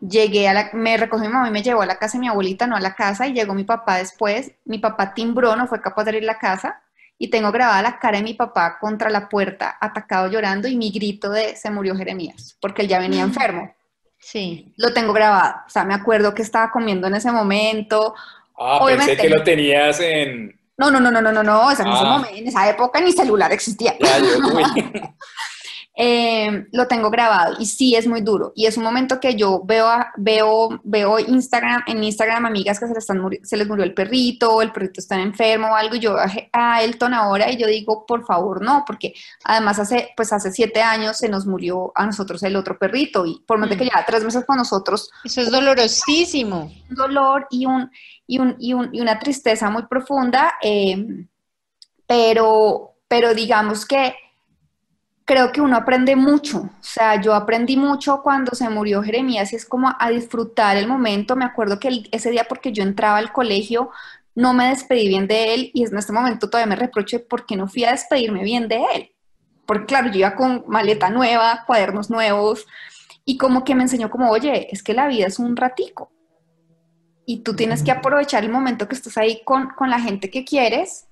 Llegué a la, me recogió mi mamá y me llevó a la casa de mi abuelita, no a la casa, y llegó mi papá después. Mi papá timbró, no fue capaz de abrir la casa, y tengo grabada la cara de mi papá contra la puerta, atacado llorando, y mi grito de se murió Jeremías, porque él ya venía mm. enfermo. Sí. Lo tengo grabado, o sea, me acuerdo que estaba comiendo en ese momento. Ah, pensé que lo tenías en... No, no, no, no, no, no, no, en, ah. en esa época ni celular existía. Ya, yo, <laughs> Eh, lo tengo grabado y sí es muy duro. Y es un momento que yo veo, veo, veo Instagram, en Instagram amigas que se les, están se les murió el perrito, el perrito está enfermo o algo, y yo a Elton ahora y yo digo, por favor, no, porque además hace, pues hace siete años se nos murió a nosotros el otro perrito y por más de que mm. lleva tres meses con nosotros. Eso es dolorosísimo. Un dolor y, un, y, un, y, un, y una tristeza muy profunda, eh, pero, pero digamos que creo que uno aprende mucho. O sea, yo aprendí mucho cuando se murió Jeremías y es como a disfrutar el momento. Me acuerdo que ese día porque yo entraba al colegio no me despedí bien de él y en este momento todavía me reprocho porque no fui a despedirme bien de él. Porque claro, yo iba con maleta nueva, cuadernos nuevos y como que me enseñó como, oye, es que la vida es un ratico y tú tienes que aprovechar el momento que estás ahí con, con la gente que quieres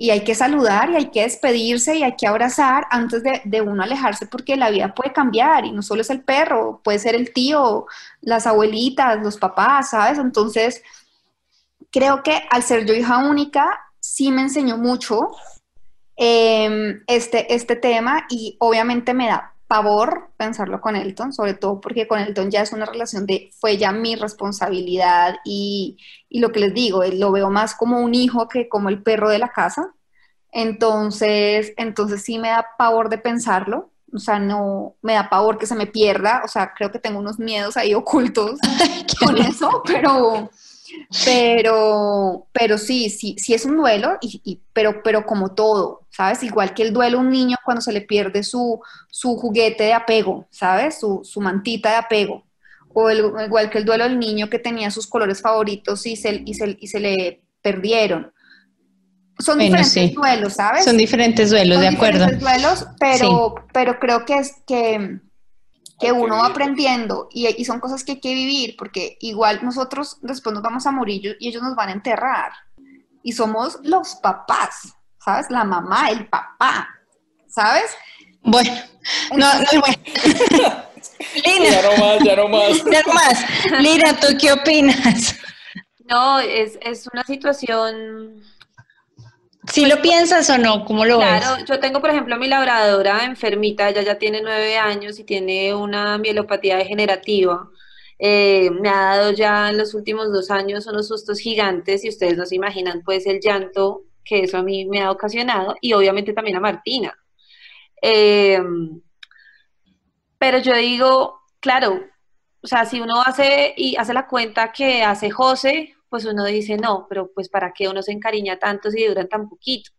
y hay que saludar y hay que despedirse y hay que abrazar antes de, uno alejarse porque la vida puede cambiar y no solo es el perro, puede ser el tío, las abuelitas, los papás, ¿sabes? Entonces, creo que al ser yo hija única, sí me enseñó mucho em, este, este tema y obviamente me da pavor pensarlo con Elton, sobre todo porque con Elton ya es una relación de, fue ya mi responsabilidad y, y, lo que les digo, lo veo más como un hijo que como el perro de la casa. Entonces, entonces sí me da pavor de pensarlo, o sea, no, me da pavor que se me pierda, o sea, creo que tengo unos miedos ahí ocultos <laughs> con eso, pero, pero, pero sí, sí, sí es un duelo, y, pero, pero como todo, ¿sabes? Igual que el duelo a un niño cuando se le pierde su, su juguete de apego, ¿sabes? Su, su mantita de apego. O igual que el duelo del niño que tenía sus colores favoritos y se, y se, y se le perdieron. Son diferentes duelos, ¿sabes? Son diferentes duelos, de acuerdo. Son diferentes duelos, pero, pero creo que es que que uno va aprendiendo y, y, son cosas que hay que vivir, porque igual nosotros después nos vamos a morir y ellos nos van a enterrar. Y somos los papás, ¿sabes? La mamá, el papá, ¿sabes? Bueno, no, no, bueno. <laughs> Lina. Ya no más, ya no más. <laughs> Ya no más. Lina, ¿tú qué opinas? No, es, es una situación si lo piensas o no, ¿cómo lo ves? Claro, yo tengo, por ejemplo, mi labradora enfermita, ella ya tiene nueve años y tiene una mielopatía degenerativa. Eh, me ha dado ya en los últimos dos años unos sustos gigantes y ustedes no se imaginan pues el llanto que eso a mí me ha ocasionado y obviamente también a Martina. Eh, pero yo digo, claro, o sea, si uno hace y hace la cuenta que hace José, pues uno dice, no, pero pues para qué uno se encariña tanto si duran tan poquito.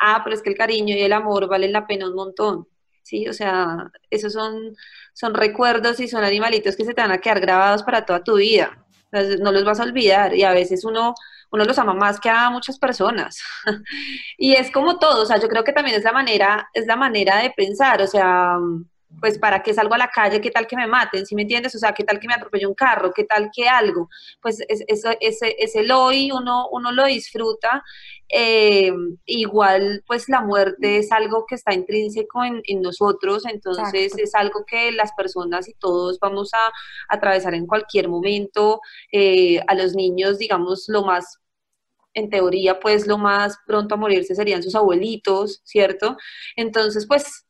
Ah, pero es que el cariño y el amor valen la pena un montón. Sí, o sea, esos son, son recuerdos y son animalitos que se te van a quedar grabados para toda tu vida. No los vas a olvidar y a veces uno, uno los ama más que a muchas personas. <laughs> y es como todo, o sea, yo creo que también es la manera, es la manera de pensar, o sea, pues para qué salgo a la calle, qué tal que me maten, ¿sí me entiendes? O sea, qué tal que me atropelle un carro, qué tal que algo. Pues es, ese, ese hoy uno, uno lo disfruta. Eh, igual, pues la muerte es algo que está intrínseco en, nosotros, entonces es algo que las personas y todos vamos a, atravesar en cualquier momento. Eh, a los niños, digamos, lo más en teoría, pues lo más pronto a morirse serían sus abuelitos, ¿cierto? Entonces, pues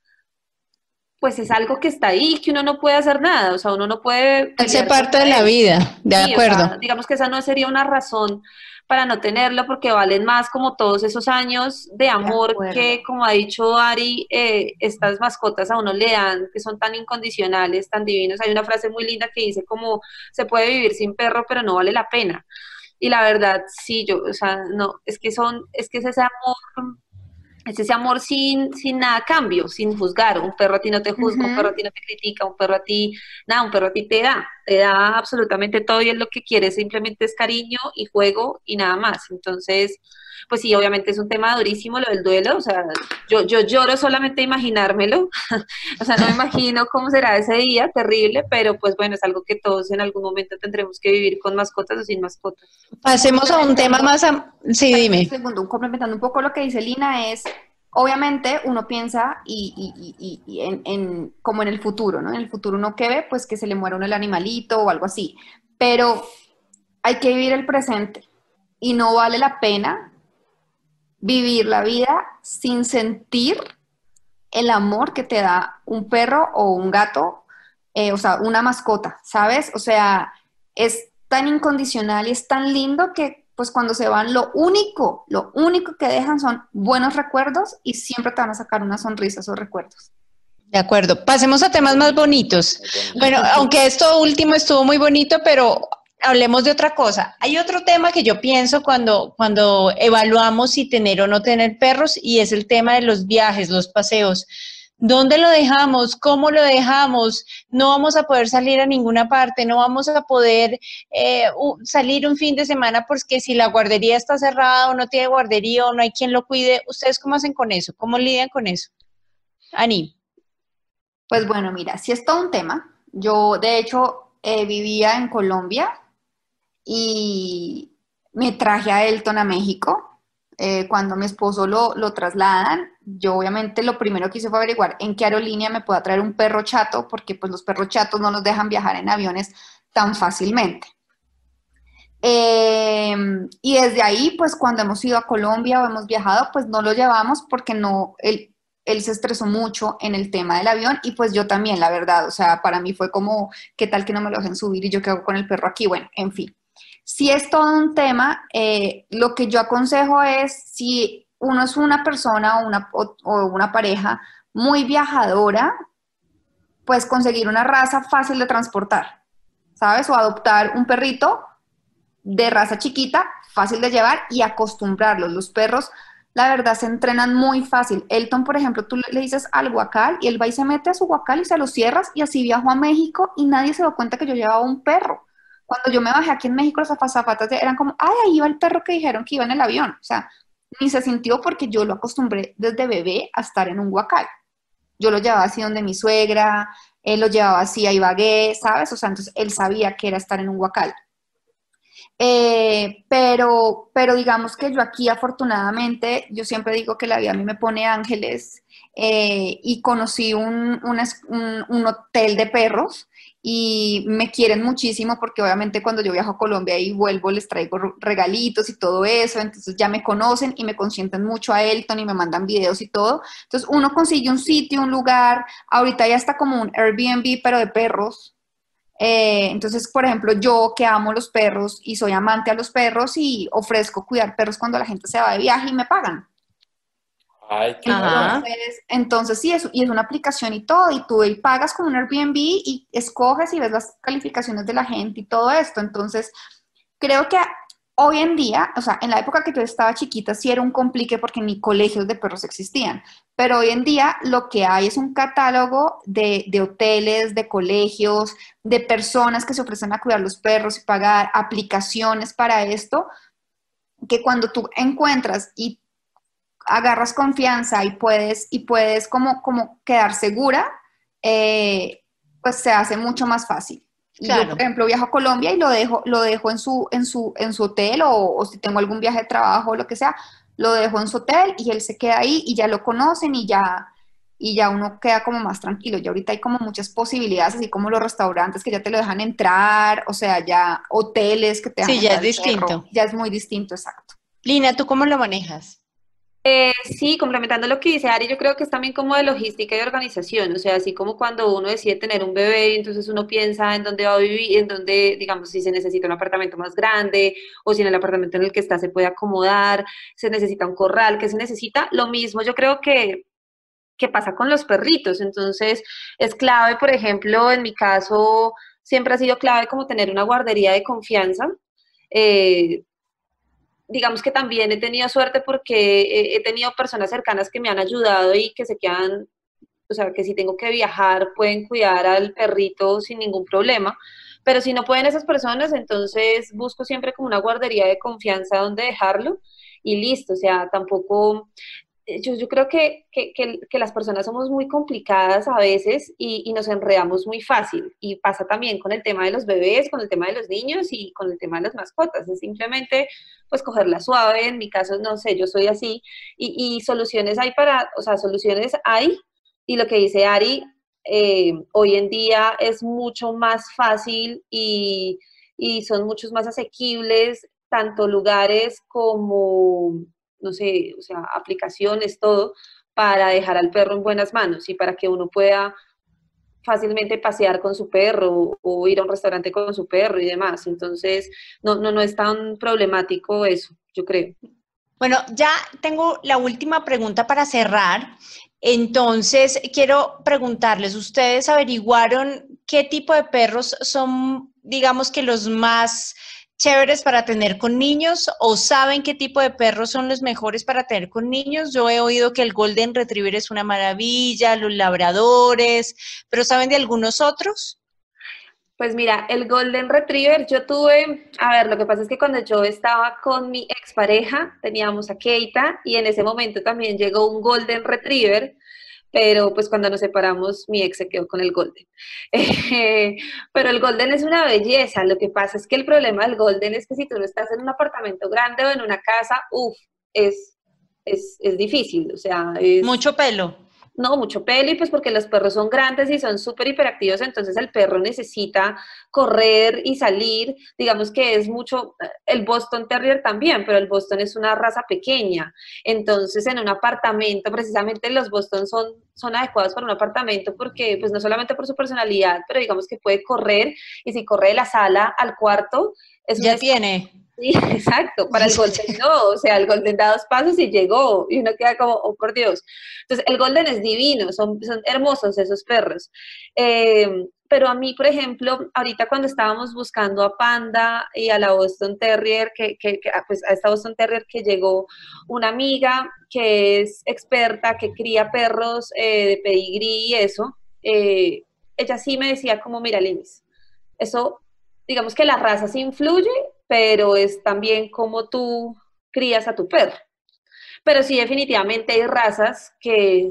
pues es algo que está ahí, que uno no puede hacer nada, o sea, uno no puede... Hace parte de la vida, de acuerdo. digamos que esa no sería una razón para no tenerlo, porque valen más como todos esos años de amor que, como ha dicho Ari, eh, estas mascotas a uno le dan, que son tan incondicionales, tan divinos. Hay una frase muy linda que dice como, se puede vivir sin perro, pero no vale la pena. Y la verdad, sí, yo, o sea, no, es que son, es que es ese amor es ese amor sin, sin nada cambio, sin juzgar. Un perro a ti no te juzga, un perro a ti no te critica, un perro a ti, nada, un perro a ti te da, te da absolutamente todo y es lo que quiere, simplemente es cariño y juego y nada más. Entonces, pues sí, obviamente es un tema durísimo lo del duelo, o sea, yo, yo lloro solamente imaginármelo, <laughs> o sea, no me imagino cómo será ese día, terrible, pero pues bueno, es algo que todos en algún momento tendremos que vivir con mascotas o sin mascotas. Pasemos a un tema más, sí, dime. Segundo, complementando un poco lo que dice Lina, es obviamente uno piensa y, en, como en el futuro, ¿no? En el futuro uno que ve, pues que se le muera el animalito o algo así. Pero hay que vivir el presente y no vale la pena vivir la vida sin sentir el amor que te da un perro o un gato, eh, o sea, una mascota, ¿sabes? O sea, es tan incondicional y es tan lindo que pues cuando se van, lo único, lo único que dejan son buenos recuerdos y siempre te van a sacar una sonrisa esos recuerdos. De acuerdo, pasemos a temas más bonitos. Bueno, aunque esto último estuvo muy bonito, pero hablemos de otra cosa. Hay otro tema que yo pienso cuando, cuando evaluamos si tener o no tener perros y es el tema de los viajes, los paseos. ¿Dónde lo dejamos? ¿Cómo lo dejamos? No vamos a poder salir a ninguna parte, no vamos a poder eh, salir un fin de semana porque si la guardería está cerrada o no tiene guardería o no hay quien lo cuide. ¿Ustedes cómo hacen con eso? ¿Cómo lidian con eso? Ani. Pues bueno, mira, si es todo un tema. Yo, de hecho, eh, vivía en Colombia y me traje a Elton a México eh, cuando mi esposo lo, lo, trasladan, yo obviamente lo primero que hice fue averiguar en qué aerolínea me pueda traer un perro chato, porque pues los perros chatos no nos dejan viajar en aviones tan fácilmente. Em, y desde ahí, pues cuando hemos ido a Colombia o hemos viajado, pues no lo llevamos porque no, él, él se estresó mucho en el tema del avión y pues yo también, la verdad, o sea, para mí fue como, ¿qué tal que no me lo dejen subir y yo qué hago con el perro aquí? Bueno, en fin. Si es todo un tema, eh, lo que yo aconsejo es si uno es una persona o una, o una pareja muy viajadora, pues conseguir una raza fácil de transportar, ¿sabes? O adoptar un perrito de raza chiquita, fácil de llevar y acostumbrarlos. Los perros, la verdad, se entrenan muy fácil. Elton, por ejemplo, tú le dices al guacal y él va y se mete a su guacal y se lo cierras y así viajó a México y nadie se dio cuenta que yo llevaba un perro. Cuando yo me bajé aquí en México, los zapatos eran como, ay, ahí va el perro que dijeron que iba en el avión. O sea, ni se sintió porque yo lo acostumbré desde bebé a estar en un guacal. Yo lo llevaba así donde mi suegra, él lo llevaba así a Ibagué, ¿sabes? O sea, entonces él sabía que era estar en un guacal. Eh, pero, pero digamos que yo aquí afortunadamente, yo siempre digo que la vida a mí me pone ángeles eh, y conocí un, un, hotel de perros y me quieren muchísimo porque obviamente cuando yo viajo a Colombia y vuelvo les traigo regalitos y todo eso, entonces ya me conocen y me consienten mucho a Elton y me mandan videos y todo. Entonces uno consigue un sitio, un lugar, ahorita ya está como un Airbnb pero de perros. Eh, entonces, por ejemplo, yo que amo los perros y soy amante a los perros y ofrezco cuidar perros cuando la gente se va de viaje y me pagan. Ay, qué. Entonces, entonces sí, es, y es una aplicación y todo, y tú ahí pagas como un Airbnb y escoges y ves las calificaciones de la gente y todo esto. Entonces, creo que hoy en día, o sea, en la época que yo estaba chiquita, sí era un complique porque ni colegios de perros existían, pero hoy en día lo que hay es un catálogo de, de hoteles, de colegios, de personas que se ofrecen a cuidar los perros y pagar aplicaciones para esto, que cuando tú encuentras y agarras confianza y puedes, y puedes como, como quedar segura, eh, pues se hace mucho más fácil. Y Yo, Claro. por ejemplo, viajo a Colombia y lo dejo, lo dejo en su, en su, en su hotel o, o si tengo algún viaje de trabajo o lo que sea, lo dejo en su hotel y él se queda ahí y ya lo conocen y ya, y ya uno queda como más tranquilo. Y ahorita hay como muchas posibilidades, así como los restaurantes que ya te lo dejan entrar, o sea, ya hoteles que te Sí, dejan ya entrar es distinto. Ya es muy distinto, exacto. Lina, ¿tú cómo lo manejas? Eh, sí, complementando lo que dice Ari, yo creo que es también como de logística y organización, o sea, así como cuando uno decide tener un bebé, entonces uno piensa en dónde va a vivir, en dónde, digamos, si se necesita un apartamento más grande o si en el apartamento en el que está se puede acomodar, se necesita un corral, que se necesita, lo mismo yo creo que, que pasa con los perritos, entonces es clave, por ejemplo, en mi caso, siempre ha sido clave como tener una guardería de confianza. eh, digamos que también he tenido suerte porque he, tenido personas cercanas que me han ayudado y que se quedan, o sea, que si tengo que viajar pueden cuidar al perrito sin ningún problema. Pero si no pueden esas personas, entonces busco siempre como una guardería de confianza donde dejarlo y listo. O sea, tampoco, yo, yo creo que, que, que- las personas somos muy complicadas a veces y, nos enredamos muy fácil. Y pasa también con el tema de los bebés, con el tema de los niños y con el tema de las mascotas. Es simplemente pues cogerla suave, en mi caso, no sé, yo soy así, y, y soluciones hay para, o sea, soluciones hay, y lo que dice Ari, eh, hoy en día es mucho más fácil y, y son muchos más asequibles, tanto lugares como, no sé, o sea, aplicaciones, todo, para dejar al perro en buenas manos y para que uno pueda fácilmente pasear con su perro o ir a un restaurante con su perro y demás. Entonces, no, no, no es tan problemático eso, yo creo. Bueno, ya tengo la última pregunta para cerrar. Entonces, quiero preguntarles, ¿ustedes averiguaron qué tipo de perros son, digamos que los más chéveres para tener con niños o saben qué tipo de perros son los mejores para tener con niños? Yo he oído que el Golden Retriever es una maravilla, los labradores, pero ¿saben de algunos otros? Pues mira, el Golden Retriever, yo tuve, a ver, lo que pasa es que cuando yo estaba con mi expareja, teníamos a Keita y en ese momento también llegó un Golden Retriever, pero pues cuando nos separamos mi ex se quedó con el Golden. <laughs> Eh, pero el Golden es una belleza, lo que pasa es que el problema del Golden es que si tú no estás en un apartamento grande o en una casa, uff, es, es, es difícil, o sea, es... Mucho pelo. No, mucho pelo y pues porque los perros son grandes y son súper hiperactivos, entonces el perro necesita correr y salir. Digamos que es mucho, el Boston Terrier también, pero el Boston es una raza pequeña. Entonces en un apartamento, precisamente los Boston son, son adecuados para un apartamento porque pues no solamente por su personalidad, pero digamos que puede correr y si corre de la sala al cuarto, es Ya tiene. Sí, <laughs> exacto. Para el Golden no, o sea, el Golden da dos pasos y llegó y uno queda como, oh por Dios. Entonces, el Golden es divino, son, son hermosos esos perros. Eh, pero a mí, por ejemplo, ahorita cuando estábamos buscando a Panda y a la Boston Terrier, que, que, que, pues a esta Boston Terrier que llegó una amiga que es experta, que cría perros eh, de pedigrí y eso, eh, ella sí me decía como, mira, Linis, eso, digamos que la raza sí influye, pero es también como tú crías a tu perro. Pero sí, definitivamente hay razas que,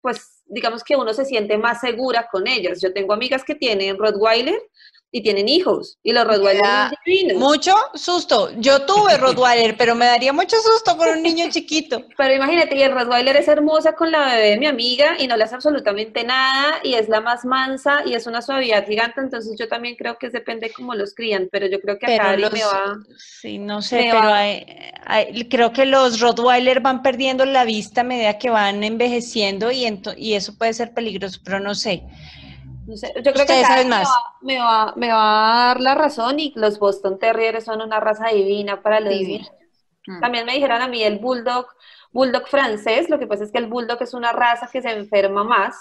pues, digamos que uno se siente más segura con ellas. Yo tengo amigas que tienen Rottweiler y tienen hijos, y los Rottweiler son divinos. Mucho susto. Yo tuve <laughs> Rottweiler, pero me daría mucho susto con un niño chiquito. Pero imagínate, y el Rottweiler es hermosa con la bebé de mi amiga y no le hace absolutamente nada y es la más mansa y es una suavidad gigante, entonces yo también creo que depende cómo los crían, pero yo creo que acá los, me va... sí, no sé, pero hay- hay- creo que los Rottweiler van perdiendo la vista a medida que van envejeciendo y, y eso puede ser peligroso, pero no sé. No sé, yo creo que saben me más. va, me, va, me va a dar la razón y los Boston Terriers son una raza divina para los Divina. niños. Mm. También me dijeron a mí el Bulldog, bulldog francés. Lo que pasa es que el bulldog es una raza que se enferma más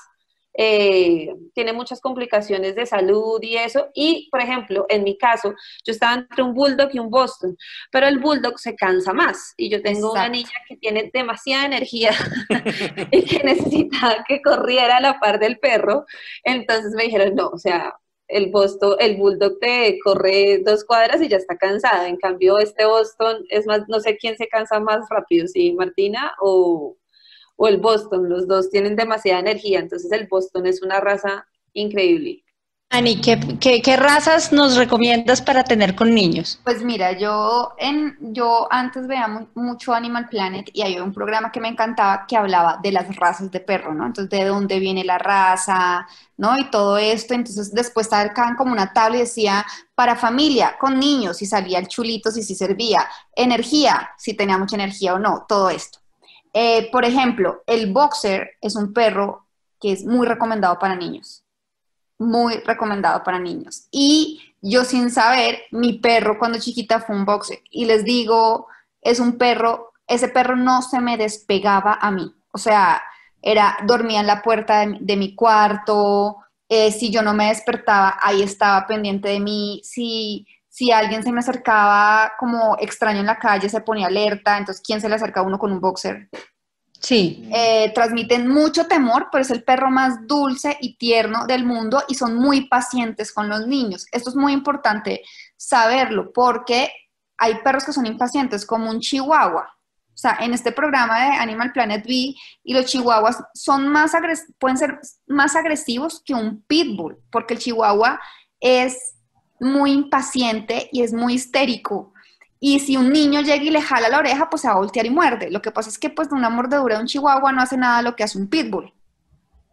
eh, tiene muchas complicaciones de salud y eso. Y, por ejemplo, en mi caso, yo estaba entre un bulldog y un Boston, pero el bulldog se cansa más. Y yo tengo una niña que tiene demasiada energía <laughs> y que necesitaba que corriera a la par del perro. Entonces me dijeron, no, o sea, el Boston, el Bulldog te corre dos cuadras y ya está cansada. En cambio, este Boston es más, no sé quién se cansa más rápido, si Martina o, o el Boston, los dos tienen demasiada energía, entonces el Boston es una raza increíble. Ani, ¿qué, qué, razas nos recomiendas para tener con niños? Pues mira, yo, en, yo antes veía mucho Animal Planet y había un programa que me encantaba que hablaba de las razas de perro, ¿no? Entonces, de dónde viene la raza, ¿no? Y todo esto. Entonces, después sacaban como una tabla y decía, para familia, con niños, si salía el chulito, si sí servía, energía, si tenía mucha energía o no, todo esto. Eh, por ejemplo, el boxer es un perro que es muy recomendado para niños. Muy recomendado para niños. Y yo sin saber, mi perro cuando chiquita fue un boxer. Y les digo, es un perro, ese perro no se me despegaba a mí. O sea, era, dormía en la puerta de, mi cuarto. Eh, si yo no me despertaba, ahí estaba pendiente de mí. Si si alguien se me acercaba como extraño en la calle, se ponía alerta, entonces ¿quién se le acerca a uno con un boxer? Sí. Eh, transmiten mucho temor, pero es el perro más dulce y tierno del mundo y son muy pacientes con los niños. Esto es muy importante saberlo porque hay perros que son impacientes, como un chihuahua. O sea, en este programa de Animal Planet V y los chihuahuas son más pueden ser más agresivos que un pitbull, porque el chihuahua es muy impaciente y es muy histérico. Y si un niño llega y le jala la oreja, pues se va a voltear y muerde. Lo que pasa es que pues de una mordedura de un chihuahua no hace nada lo que hace un pitbull.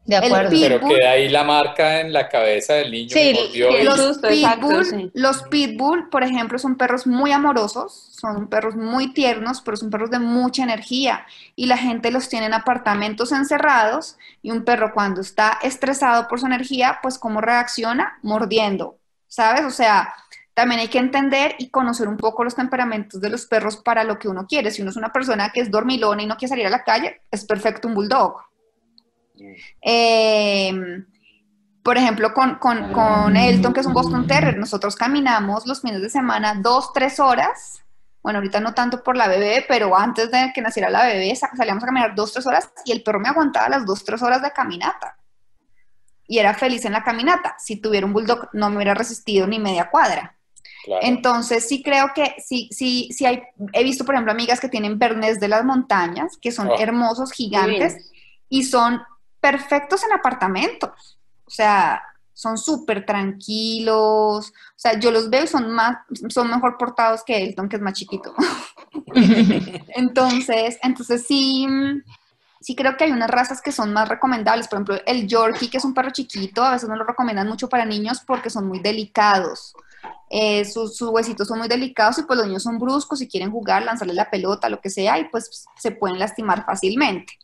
De acuerdo. Pero queda ahí la marca en la cabeza del niño. Sí, los, pitbull, los pitbull, por ejemplo, son perros muy amorosos, son perros muy tiernos, pero son perros de mucha energía. Y la gente los tiene en apartamentos encerrados y un perro cuando está estresado por su energía, pues ¿cómo reacciona? Mordiendo, ¿sabes? O sea, también hay que entender y conocer un poco los temperamentos de los perros para lo que uno quiere. Si uno es una persona que es dormilona y no quiere salir a la calle, es perfecto un bulldog. Em, por ejemplo, con, con, Elton, que es un Boston Terrier, nosotros caminamos los fines de semana dos, tres horas. Bueno, ahorita no tanto por la bebé, pero antes de que naciera la bebé salíamos a caminar dos, tres horas y el perro me aguantaba las dos, tres horas de caminata y era feliz en la caminata. Si tuviera un bulldog, no me hubiera resistido ni media cuadra. Entonces, sí creo que sí, sí, sí hay, he visto, por ejemplo, amigas que tienen bernés de las montañas, que son oh. hermosos, gigantes, y son perfectos en apartamentos. O sea, son súper tranquilos. O sea, yo los veo y son más, son mejor portados que Elton, que es más chiquito. <laughs> <laughs> entonces, entonces sí, sí creo que hay unas razas que son más recomendables. Por ejemplo, el Yorkie, que es un perro chiquito, a veces no lo recomiendan mucho para niños porque son muy delicados. Eh, sus, huesitos son muy delicados y pues los niños son bruscos y quieren jugar, lanzarle la pelota, lo que sea, y pues se pueden lastimar fácilmente.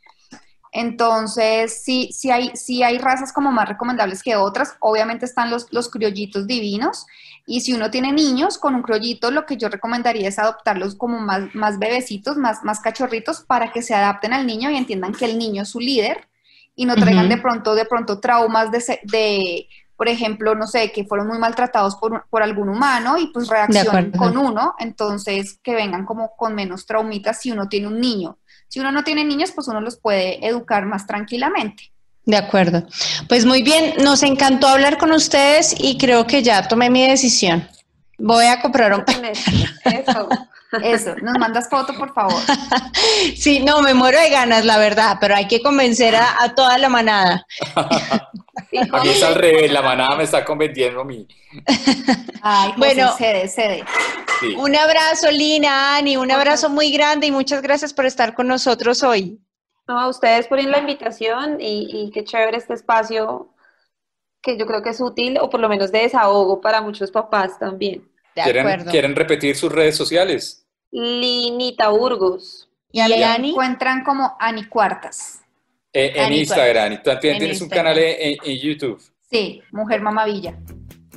Entonces, sí, sí, hay, sí hay razas como más recomendables que otras. Obviamente están los, los criollitos divinos. Y si uno tiene niños con un criollito, lo que yo recomendaría es adoptarlos como más, más bebecitos, más, más cachorritos, para que se adapten al niño y entiendan que el niño es su líder y no traigan de pronto, de pronto traumas de, de, por ejemplo, no sé, que fueron muy maltratados por, por algún humano y pues reaccionan con uno. Entonces, que vengan como con menos traumitas si uno tiene un niño si uno no tiene niños, pues uno los puede educar más tranquilamente. De acuerdo. Pues muy bien, nos encantó hablar con ustedes y creo que ya tomé mi decisión. Voy a comprar un Eso. Eso, nos mandas foto, por favor. <laughs> Sí, no, me muero de ganas, la verdad, pero hay que convencer a, toda la manada. <laughs> a mí es al revés, la manada me está convenciendo a mí. Ay, bueno, cede, cede. Un abrazo, Lina, Ani, un abrazo muy grande y muchas gracias por estar con nosotros hoy. No, a ustedes por la invitación y, qué chévere este espacio que yo creo que es útil o por lo menos de desahogo para muchos papás también. ¿Quieren, ¿Quieren repetir sus redes sociales? Linita Burgos. Y, a encuentran como Ani Cuartas. Eh, en Instagram. Y tú también tienes un canal en, YouTube. Sí, Mujer Mamavilla.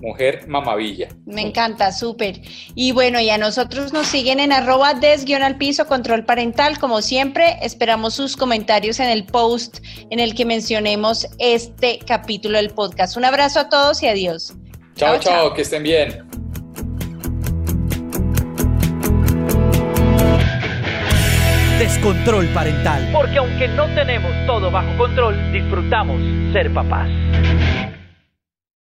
Mujer mamavilla. Me encanta, súper. Y bueno, y a nosotros nos siguen en arroba des al piso control parental. Como siempre, esperamos sus comentarios en el post en el que mencionemos este capítulo del podcast. Un abrazo a todos y adiós. chao, chao. que estén bien. Descontrol parental. Porque aunque no tenemos todo bajo control, disfrutamos ser papás.